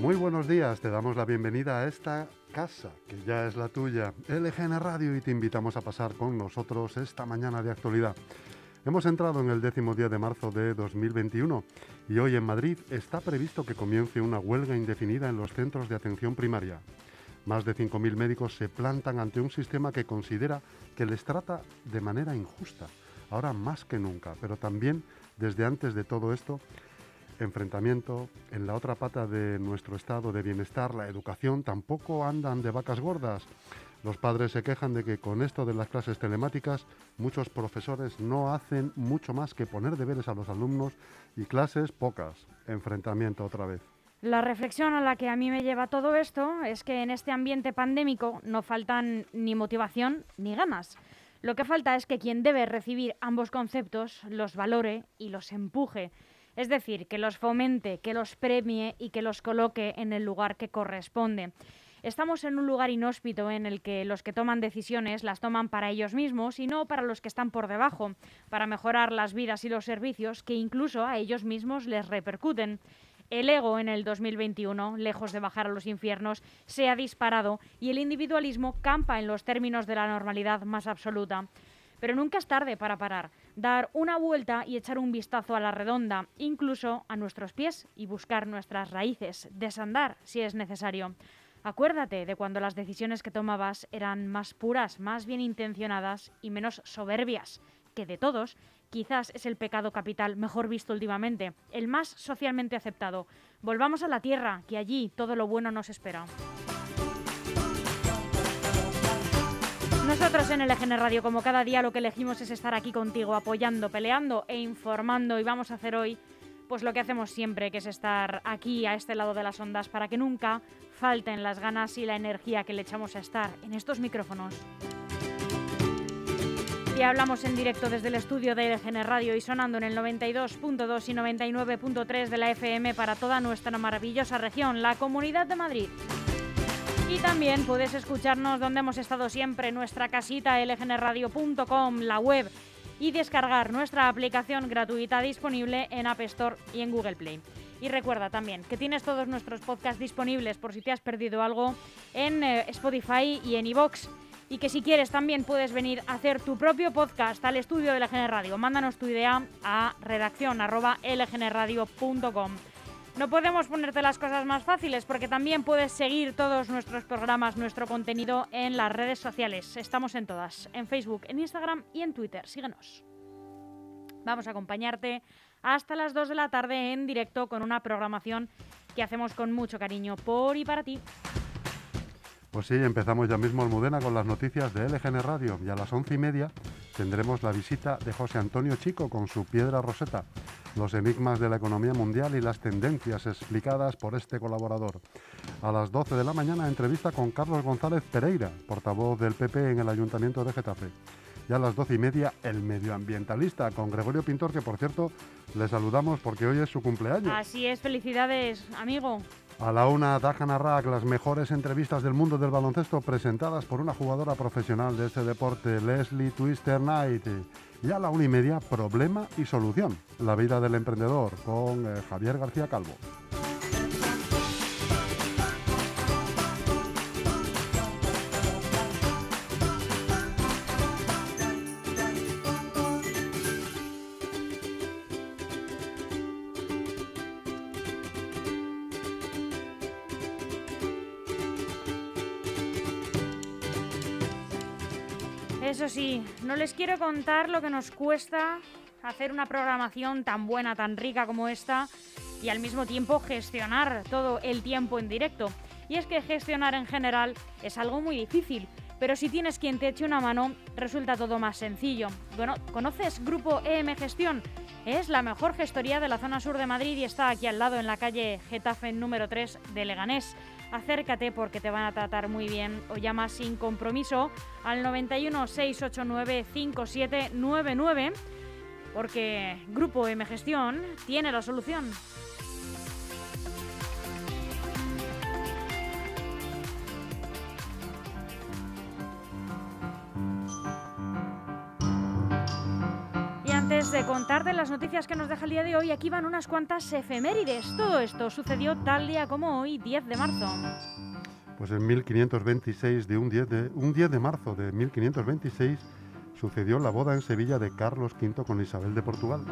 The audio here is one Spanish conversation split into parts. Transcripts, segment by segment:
Muy buenos días, te damos la bienvenida a esta casa, que ya es la tuya, LGN Radio, y te invitamos a pasar con nosotros esta mañana de actualidad. Hemos entrado en el décimo día de marzo de 2021 y hoy en Madrid está previsto que comience una huelga indefinida en los centros de atención primaria. Más de 5.000 médicos se plantan ante un sistema que considera que les trata de manera injusta, ahora más que nunca, pero también desde antes de todo esto enfrentamiento. En la otra pata de nuestro estado de bienestar, la educación, tampoco andan de vacas gordas. Los padres se quejan de que con esto de las clases telemáticas muchos profesores no hacen mucho más que poner deberes a los alumnos y clases pocas. Enfrentamiento otra vez. La reflexión a la que a mí me lleva todo esto es que en este ambiente pandémico no faltan ni motivación ni ganas. Lo que falta es que quien debe recibir ambos conceptos los valore y los empuje. Es decir, que los fomente, que los premie y que los coloque en el lugar que corresponde. Estamos en un lugar inhóspito en el que los que toman decisiones las toman para ellos mismos y no para los que están por debajo, para mejorar las vidas y los servicios que incluso a ellos mismos les repercuten. El ego en el 2021, lejos de bajar a los infiernos, se ha disparado y el individualismo campa en los términos de la normalidad más absoluta. Pero nunca es tarde para parar, dar una vuelta y echar un vistazo a la redonda, incluso a nuestros pies y buscar nuestras raíces, desandar si es necesario. Acuérdate de cuando las decisiones que tomabas eran más puras, más bien intencionadas y menos soberbias, que de todos quizás es el pecado capital mejor visto últimamente, el más socialmente aceptado. Volvamos a la tierra, que allí todo lo bueno nos espera. Nosotros en el EGN Radio, como cada día, lo que elegimos es estar aquí contigo, apoyando, peleando e informando. Y vamos a hacer hoy, pues lo que hacemos siempre, que es estar aquí, a este lado de las ondas, para que nunca falten las ganas y la energía que le echamos a estar en estos micrófonos. Y hablamos en directo desde el estudio de EGN Radio y sonando en el 92.2 y 99.3 de la FM para toda nuestra maravillosa región, la Comunidad de Madrid. Y también puedes escucharnos donde hemos estado siempre, nuestra casita lgnradio.com, la web, y descargar nuestra aplicación gratuita disponible en App Store y en Google Play. Y recuerda también que tienes todos nuestros podcasts disponibles por si te has perdido algo en eh, Spotify y en iVoox. Y que si quieres también puedes venir a hacer tu propio podcast al estudio de LGN Radio. Mándanos tu idea a redacción no podemos ponerte las cosas más fáciles porque también puedes seguir todos nuestros programas, nuestro contenido en las redes sociales. Estamos en todas, en Facebook, en Instagram y en Twitter. Síguenos. Vamos a acompañarte hasta las 2 de la tarde en directo con una programación que hacemos con mucho cariño por y para ti. Pues sí, empezamos ya mismo Almudena con las noticias de LGN Radio y a las once y media tendremos la visita de José Antonio Chico con su piedra roseta los enigmas de la economía mundial y las tendencias explicadas por este colaborador. A las 12 de la mañana, entrevista con Carlos González Pereira, portavoz del PP en el Ayuntamiento de Getafe. Y a las 12 y media, el medioambientalista con Gregorio Pintor, que por cierto le saludamos porque hoy es su cumpleaños. Así es, felicidades, amigo. A la una, Dajana Rack, las mejores entrevistas del mundo del baloncesto presentadas por una jugadora profesional de este deporte, Leslie Twister Knight. Y a la una y media, Problema y Solución, la vida del emprendedor, con eh, Javier García Calvo. Eso sí, no les quiero contar lo que nos cuesta hacer una programación tan buena, tan rica como esta y al mismo tiempo gestionar todo el tiempo en directo. Y es que gestionar en general es algo muy difícil, pero si tienes quien te eche una mano, resulta todo más sencillo. Bueno, ¿conoces Grupo EM Gestión? Es la mejor gestoría de la zona sur de Madrid y está aquí al lado en la calle Getafe número 3 de Leganés acércate porque te van a tratar muy bien o llama sin compromiso al 91 689 5799 porque Grupo M Gestión tiene la solución. De contarte las noticias que nos deja el día de hoy, aquí van unas cuantas efemérides. Todo esto sucedió tal día como hoy, 10 de marzo. Pues en 1526, de un 10 de, un 10 de marzo de 1526, sucedió la boda en Sevilla de Carlos V con Isabel de Portugal.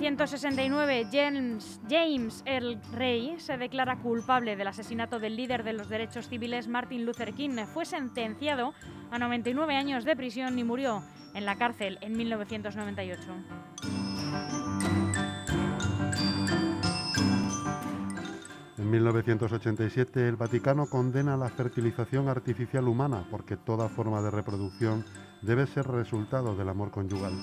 1969, James, James Earl Ray se declara culpable del asesinato del líder de los derechos civiles Martin Luther King. Fue sentenciado a 99 años de prisión y murió en la cárcel en 1998. En 1987 el Vaticano condena la fertilización artificial humana porque toda forma de reproducción debe ser resultado del amor conyugal.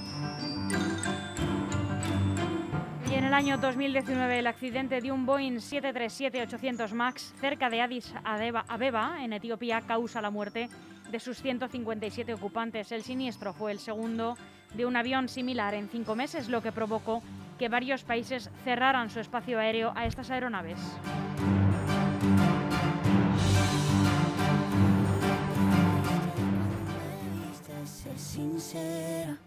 En el año 2019 el accidente de un Boeing 737-800 MAX cerca de Addis Abeba, en Etiopía, causa la muerte de sus 157 ocupantes. El siniestro fue el segundo de un avión similar en cinco meses, lo que provocó que varios países cerraran su espacio aéreo a estas aeronaves. sincera.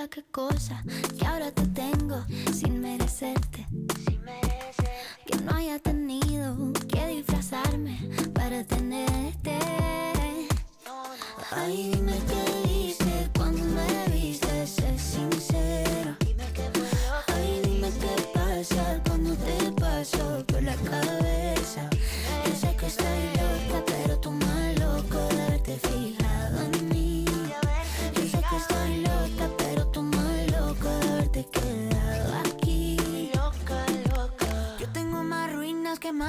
Mira qué cosa que ahora te tengo sin merecerte. Que no haya tenido que disfrazarme para tenerte. Ay, dime qué dices cuando me viste, sé sincera. Ay, dime qué pasa cuando te paso por la cabeza. Yo sé que estoy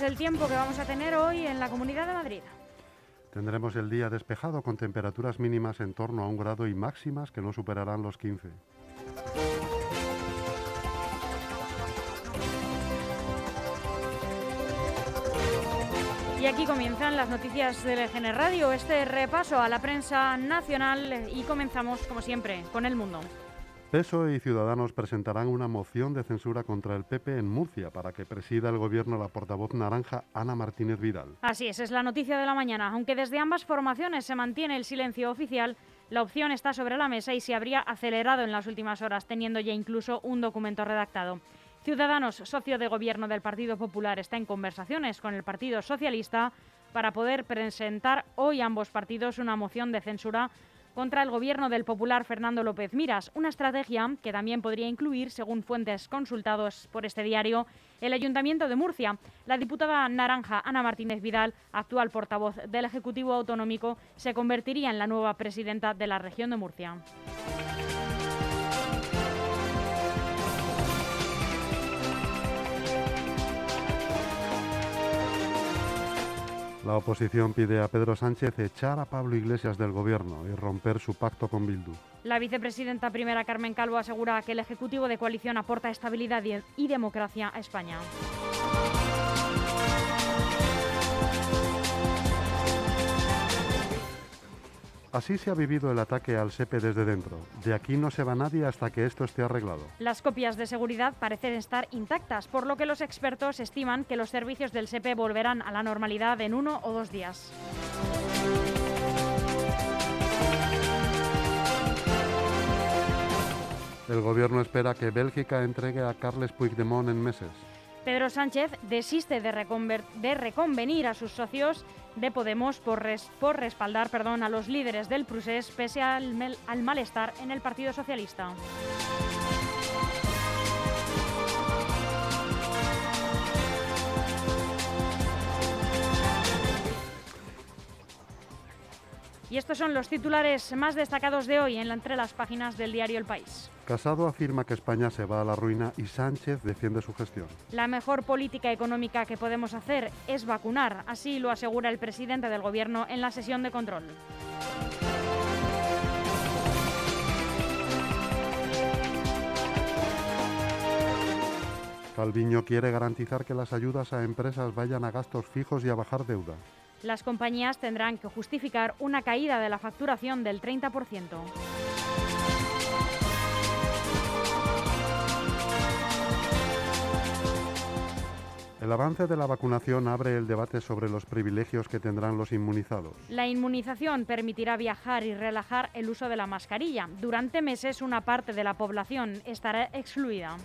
es el tiempo que vamos a tener hoy en la Comunidad de Madrid. Tendremos el día despejado con temperaturas mínimas en torno a un grado y máximas que no superarán los 15. Y aquí comienzan las noticias del GN Radio, este repaso a la prensa nacional y comenzamos, como siempre, con el mundo. PSOE y Ciudadanos presentarán una moción de censura contra el PP en Murcia para que presida el gobierno la portavoz naranja Ana Martínez Vidal. Así es, es la noticia de la mañana. Aunque desde ambas formaciones se mantiene el silencio oficial, la opción está sobre la mesa y se habría acelerado en las últimas horas, teniendo ya incluso un documento redactado. Ciudadanos, socio de gobierno del Partido Popular, está en conversaciones con el Partido Socialista para poder presentar hoy ambos partidos una moción de censura contra el gobierno del popular Fernando López Miras, una estrategia que también podría incluir, según fuentes consultados por este diario, el Ayuntamiento de Murcia. La diputada naranja Ana Martínez Vidal, actual portavoz del Ejecutivo Autonómico, se convertiría en la nueva presidenta de la región de Murcia. La oposición pide a Pedro Sánchez echar a Pablo Iglesias del gobierno y romper su pacto con Bildu. La vicepresidenta primera Carmen Calvo asegura que el Ejecutivo de coalición aporta estabilidad y- democracia a España. Así se ha vivido el ataque al SEPE desde dentro. De aquí no se va nadie hasta que esto esté arreglado. Las copias de seguridad parecen estar intactas, por lo que los expertos estiman que los servicios del SEPE volverán a la normalidad en uno o dos días. El gobierno espera que Bélgica entregue a Carles Puigdemont en meses. Pedro Sánchez desiste de, reconvenir a sus socios de Podemos por, res- por respaldar perdón, a los líderes del procés pese al malestar en el Partido Socialista. Y estos son los titulares más destacados de hoy en la- entre las páginas del diario El País. Casado afirma que España se va a la ruina y Sánchez defiende su gestión. La mejor política económica que podemos hacer es vacunar, así lo asegura el presidente del Gobierno en la sesión de control. Calviño quiere garantizar que las ayudas a empresas vayan a gastos fijos y a bajar deuda. Las compañías tendrán que justificar una caída de la facturación del 30%. El avance de la vacunación abre el debate sobre los privilegios que tendrán los inmunizados. La inmunización permitirá viajar y relajar el uso de la mascarilla. Durante meses una parte de la población estará excluida.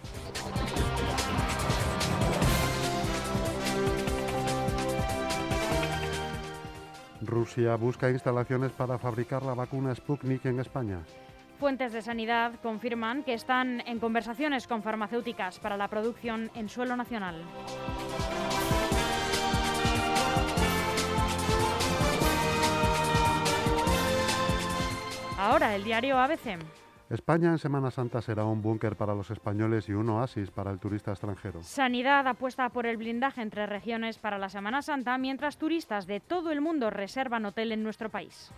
Rusia busca instalaciones para fabricar la vacuna Sputnik en España. Fuentes de sanidad confirman que están en conversaciones con farmacéuticas para la producción en suelo nacional. Ahora el diario ABC. España en Semana Santa será un búnker para los españoles y un oasis para el turista extranjero. Sanidad apuesta por el blindaje entre regiones para la Semana Santa, mientras turistas de todo el mundo reservan hotel en nuestro país.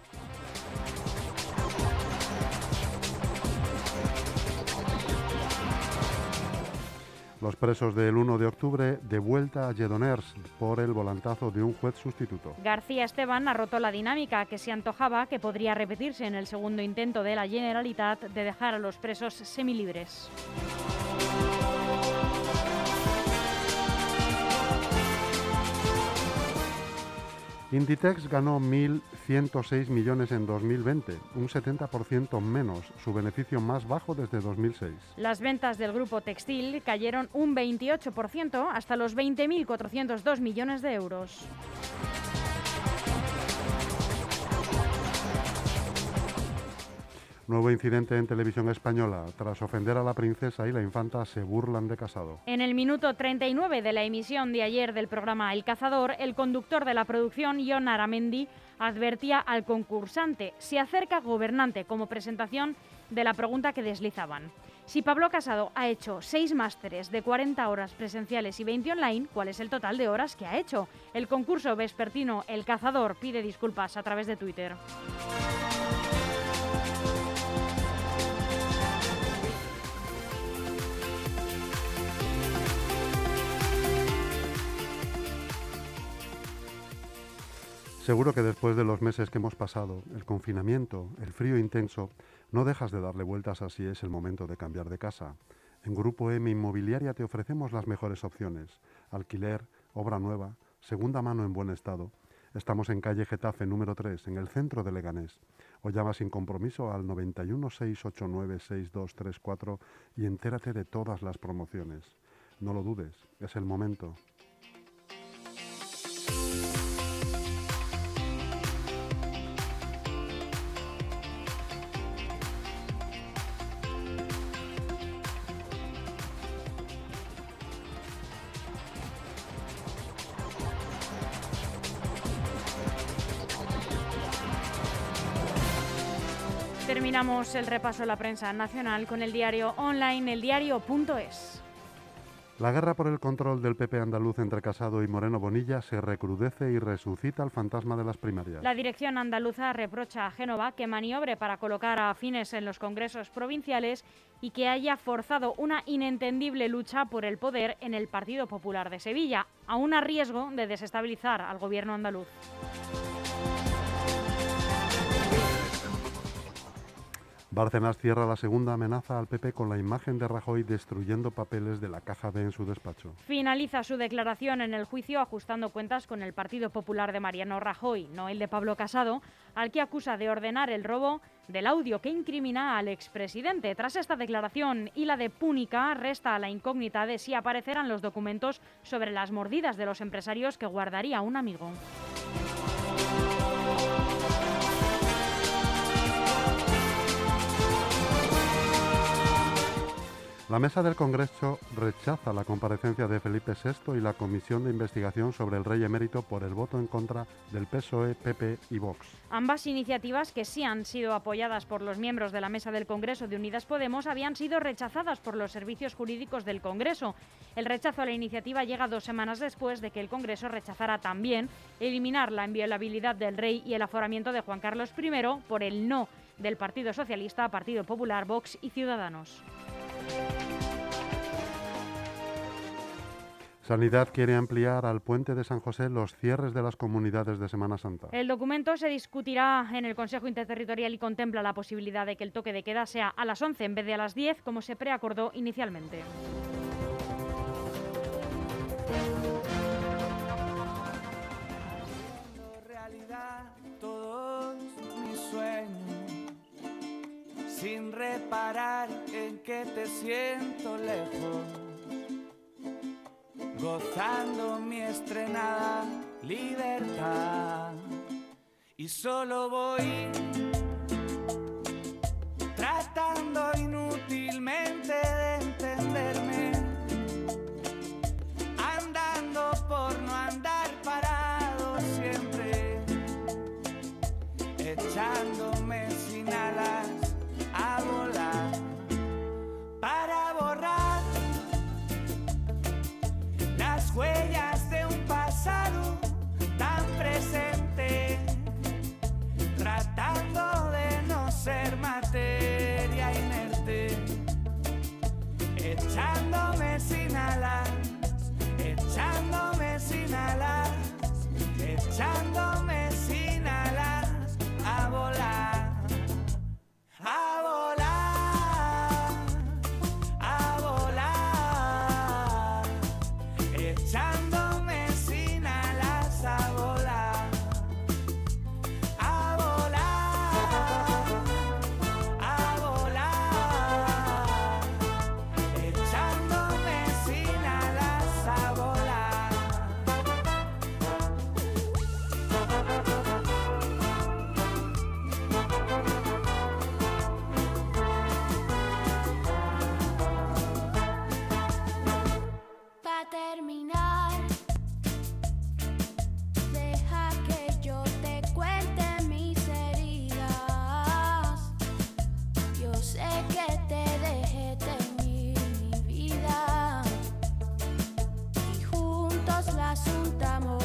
Los presos del 1 de octubre de vuelta a Lledoners por el volantazo de un juez sustituto. García Esteban ha roto la dinámica que se antojaba que podría repetirse en el segundo intento de la Generalitat de dejar a los presos semilibres. Inditex ganó 1.106 millones en 2020, un 70% menos, su beneficio más bajo desde 2006. Las ventas del grupo textil cayeron un 28% hasta los 20.402 millones de euros. Nuevo incidente en televisión española. Tras ofender a la princesa y la infanta, se burlan de casado. En el minuto 39 de la emisión de ayer del programa El Cazador, el conductor de la producción, Jon Aramendi, advertía al concursante, se acerca gobernante, como presentación de la pregunta que deslizaban. Si Pablo Casado ha hecho seis másteres de 40 horas presenciales y 20 online, ¿cuál es el total de horas que ha hecho? El concurso vespertino El Cazador pide disculpas a través de Twitter. Seguro que después de los meses que hemos pasado, el confinamiento, el frío intenso, no dejas de darle vueltas a si es el momento de cambiar de casa. En Grupo M Inmobiliaria te ofrecemos las mejores opciones. Alquiler, obra nueva, segunda mano en buen estado. Estamos en calle Getafe número 3, en el centro de Leganés. O llama sin compromiso al 91 689 6234 y entérate de todas las promociones. No lo dudes, es el momento. Terminamos el repaso a la prensa nacional con el diario online eldiario.es. La guerra por el control del PP andaluz entre Casado y Moreno Bonilla se recrudece y resucita el fantasma de las primarias. La dirección andaluza reprocha a Génova que maniobre para colocar a Fines en los congresos provinciales y que haya forzado una inentendible lucha por el poder en el Partido Popular de Sevilla, aún a riesgo de desestabilizar al gobierno andaluz. Bárcenas cierra la segunda amenaza al PP con la imagen de Rajoy destruyendo papeles de la caja B en su despacho. Finaliza su declaración en el juicio ajustando cuentas con el Partido Popular de Mariano Rajoy, no el de Pablo Casado, al que acusa de ordenar el robo del audio que incrimina al expresidente. Tras esta declaración y la de Púnica, resta la incógnita de si aparecerán los documentos sobre las mordidas de los empresarios que guardaría un amigo. La mesa del Congreso rechaza la comparecencia de Felipe VI y la comisión de investigación sobre el rey emérito por el voto en contra del PSOE, PP y Vox. Ambas iniciativas, que sí han sido apoyadas por los miembros de la mesa del Congreso de Unidas Podemos, habían sido rechazadas por los servicios jurídicos del Congreso. El rechazo a la iniciativa llega dos semanas después de que el Congreso rechazara también eliminar la inviolabilidad del rey y el aforamiento de Juan Carlos I por el no del Partido Socialista, Partido Popular, Vox y Ciudadanos. Sanidad quiere ampliar al puente de San José los cierres de las comunidades de Semana Santa. El documento se discutirá en el Consejo Interterritorial y contempla la posibilidad de que el toque de queda sea a las 11 en vez de a las 10, como se preacordó inicialmente. Sin reparar en que te siento lejos. Gozando mi estrenada libertad. Y solo voy tratando inútilmente de las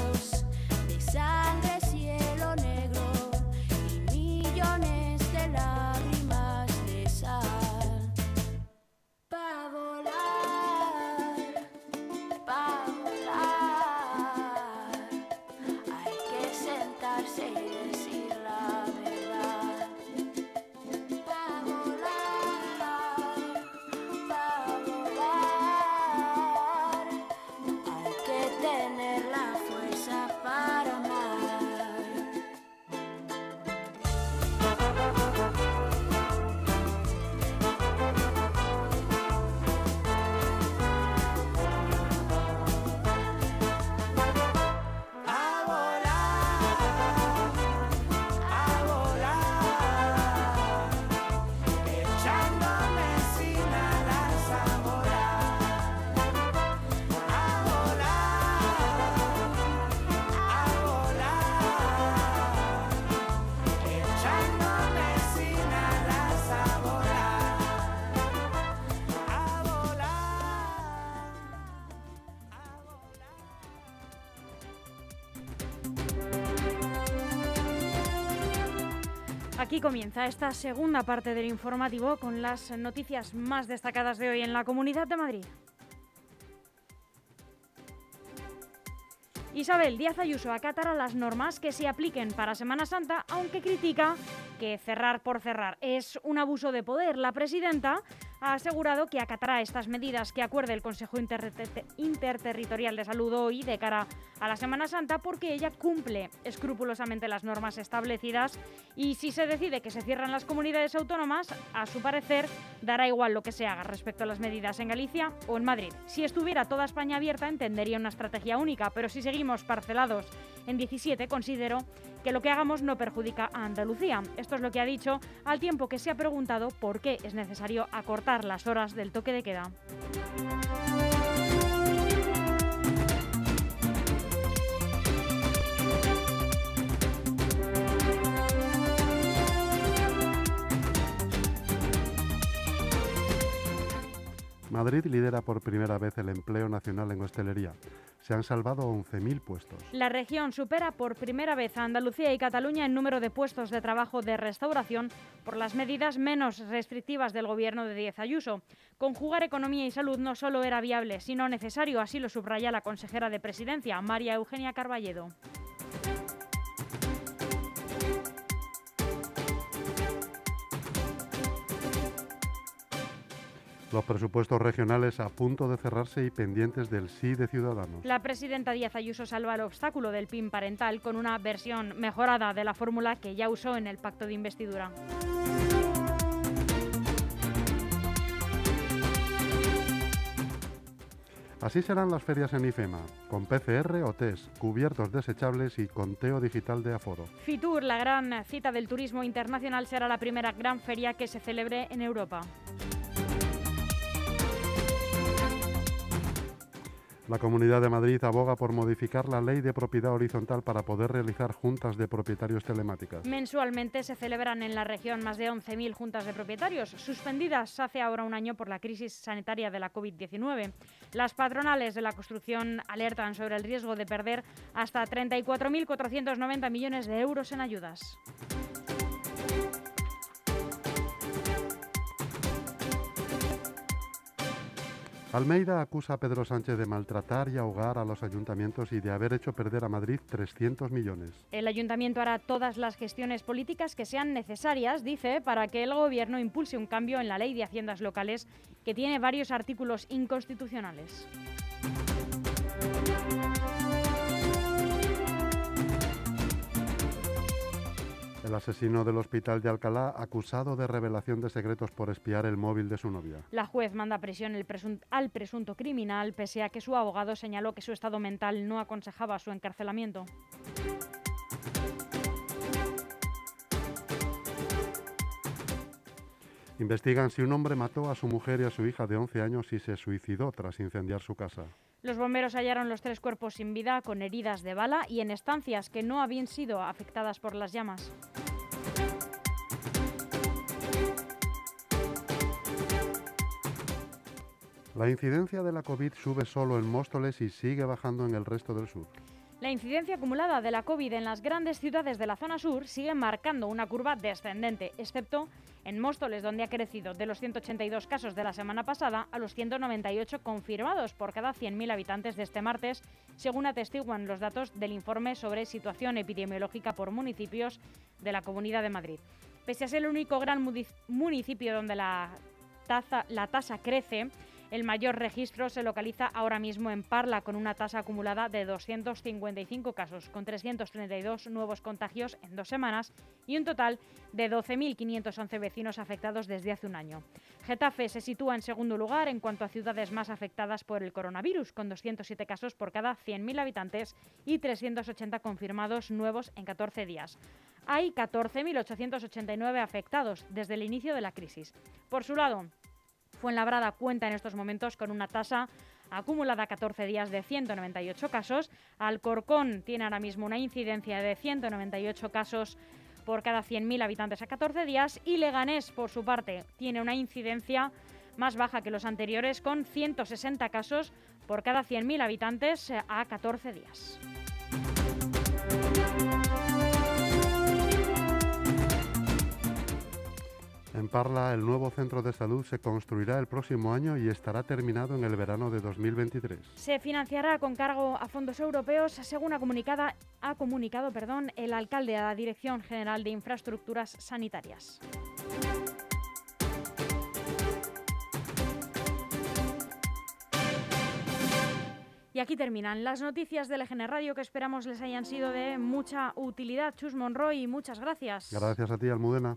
Aquí comienza esta segunda parte del informativo con las noticias más destacadas de hoy en la Comunidad de Madrid. Isabel Díaz Ayuso acatará las normas que se apliquen para Semana Santa, aunque critica que cerrar por cerrar es un abuso de poder. La presidenta ha asegurado que acatará estas medidas que acuerde el Consejo Interter- Interterritorial de Salud hoy de cara a la Semana Santa porque ella cumple escrupulosamente las normas establecidas y si se decide que se cierran las comunidades autónomas, a su parecer dará igual lo que se haga respecto a las medidas en Galicia o en Madrid. Si estuviera toda España abierta entendería una estrategia única, pero si seguimos parcelados en 17 considero que lo que hagamos no perjudica a Andalucía. Esto es lo que ha dicho al tiempo que se ha preguntado por qué es necesario acortar las horas del toque de queda. Madrid lidera por primera vez el empleo nacional en hostelería. Se han salvado 11.000 puestos. La región supera por primera vez a Andalucía y Cataluña en número de puestos de trabajo de restauración por las medidas menos restrictivas del gobierno de Díaz Ayuso. Conjugar economía y salud no solo era viable, sino necesario, así lo subraya la consejera de Presidencia, María Eugenia Carballedo. Los presupuestos regionales a punto de cerrarse y pendientes del sí de Ciudadanos. La presidenta Díaz Ayuso salva el obstáculo del PIN parental con una versión mejorada de la fórmula que ya usó en el pacto de investidura. Así serán las ferias en IFEMA, con PCR o test, cubiertos desechables y conteo digital de aforo. Fitur, la gran cita del turismo internacional, será la primera gran feria que se celebre en Europa. La Comunidad de Madrid aboga por modificar la ley de propiedad horizontal para poder realizar juntas de propietarios telemáticas. Mensualmente se celebran en la región más de 11.000 juntas de propietarios, suspendidas hace ahora un año por la crisis sanitaria de la COVID-19. Las patronales de la construcción alertan sobre el riesgo de perder hasta 34.490 millones de euros en ayudas. Almeida acusa a Pedro Sánchez de maltratar y ahogar a los ayuntamientos y de haber hecho perder a Madrid 300 millones. El ayuntamiento hará todas las gestiones políticas que sean necesarias, dice, para que el gobierno impulse un cambio en la ley de haciendas locales que tiene varios artículos inconstitucionales. Asesino del hospital de Alcalá acusado de revelación de secretos por espiar el móvil de su novia. La juez manda prisión el al presunto criminal, pese a que su abogado señaló que su estado mental no aconsejaba su encarcelamiento. Investigan si un hombre mató a su mujer y a su hija de 11 años y se suicidó tras incendiar su casa. Los bomberos hallaron los tres cuerpos sin vida, con heridas de bala y en estancias que no habían sido afectadas por las llamas. La incidencia de la COVID sube solo en Móstoles y sigue bajando en el resto del sur. La incidencia acumulada de la COVID en las grandes ciudades de la zona sur sigue marcando una curva descendente, excepto en Móstoles, donde ha crecido de los 182 casos de la semana pasada a los 198 confirmados por cada 100.000 habitantes de este martes, según atestiguan los datos del informe sobre situación epidemiológica por municipios de la Comunidad de Madrid. Pese a ser el único gran municipio donde la, taza- la tasa crece, el mayor registro se localiza ahora mismo en Parla, con una tasa acumulada de 255 casos, con 332 nuevos contagios en dos semanas y un total de 12.511 vecinos afectados desde hace un año. Getafe se sitúa en segundo lugar en cuanto a ciudades más afectadas por el coronavirus, con 207 casos por cada 100.000 habitantes y 380 confirmados nuevos en 14 días. Hay 14.889 afectados desde el inicio de la crisis. Por su lado, Fuenlabrada cuenta en estos momentos con una tasa acumulada a 14 días de 198 casos. Alcorcón tiene ahora mismo una incidencia de 198 casos por cada 100.000 habitantes a 14 días y Leganés, por su parte, tiene una incidencia más baja que los anteriores con 160 casos por cada 100.000 habitantes eh, a 14 días. En Parla, el nuevo centro de salud se construirá el próximo año y estará terminado en el verano de 2023. Se financiará con cargo a fondos europeos, según ha, comunicada, ha comunicado perdón, el alcalde a la Dirección General de Infraestructuras Sanitarias. Y aquí terminan las noticias del EGN Radio que esperamos les hayan sido de mucha utilidad. Chus Monroy, muchas gracias. Gracias a ti, Almudena.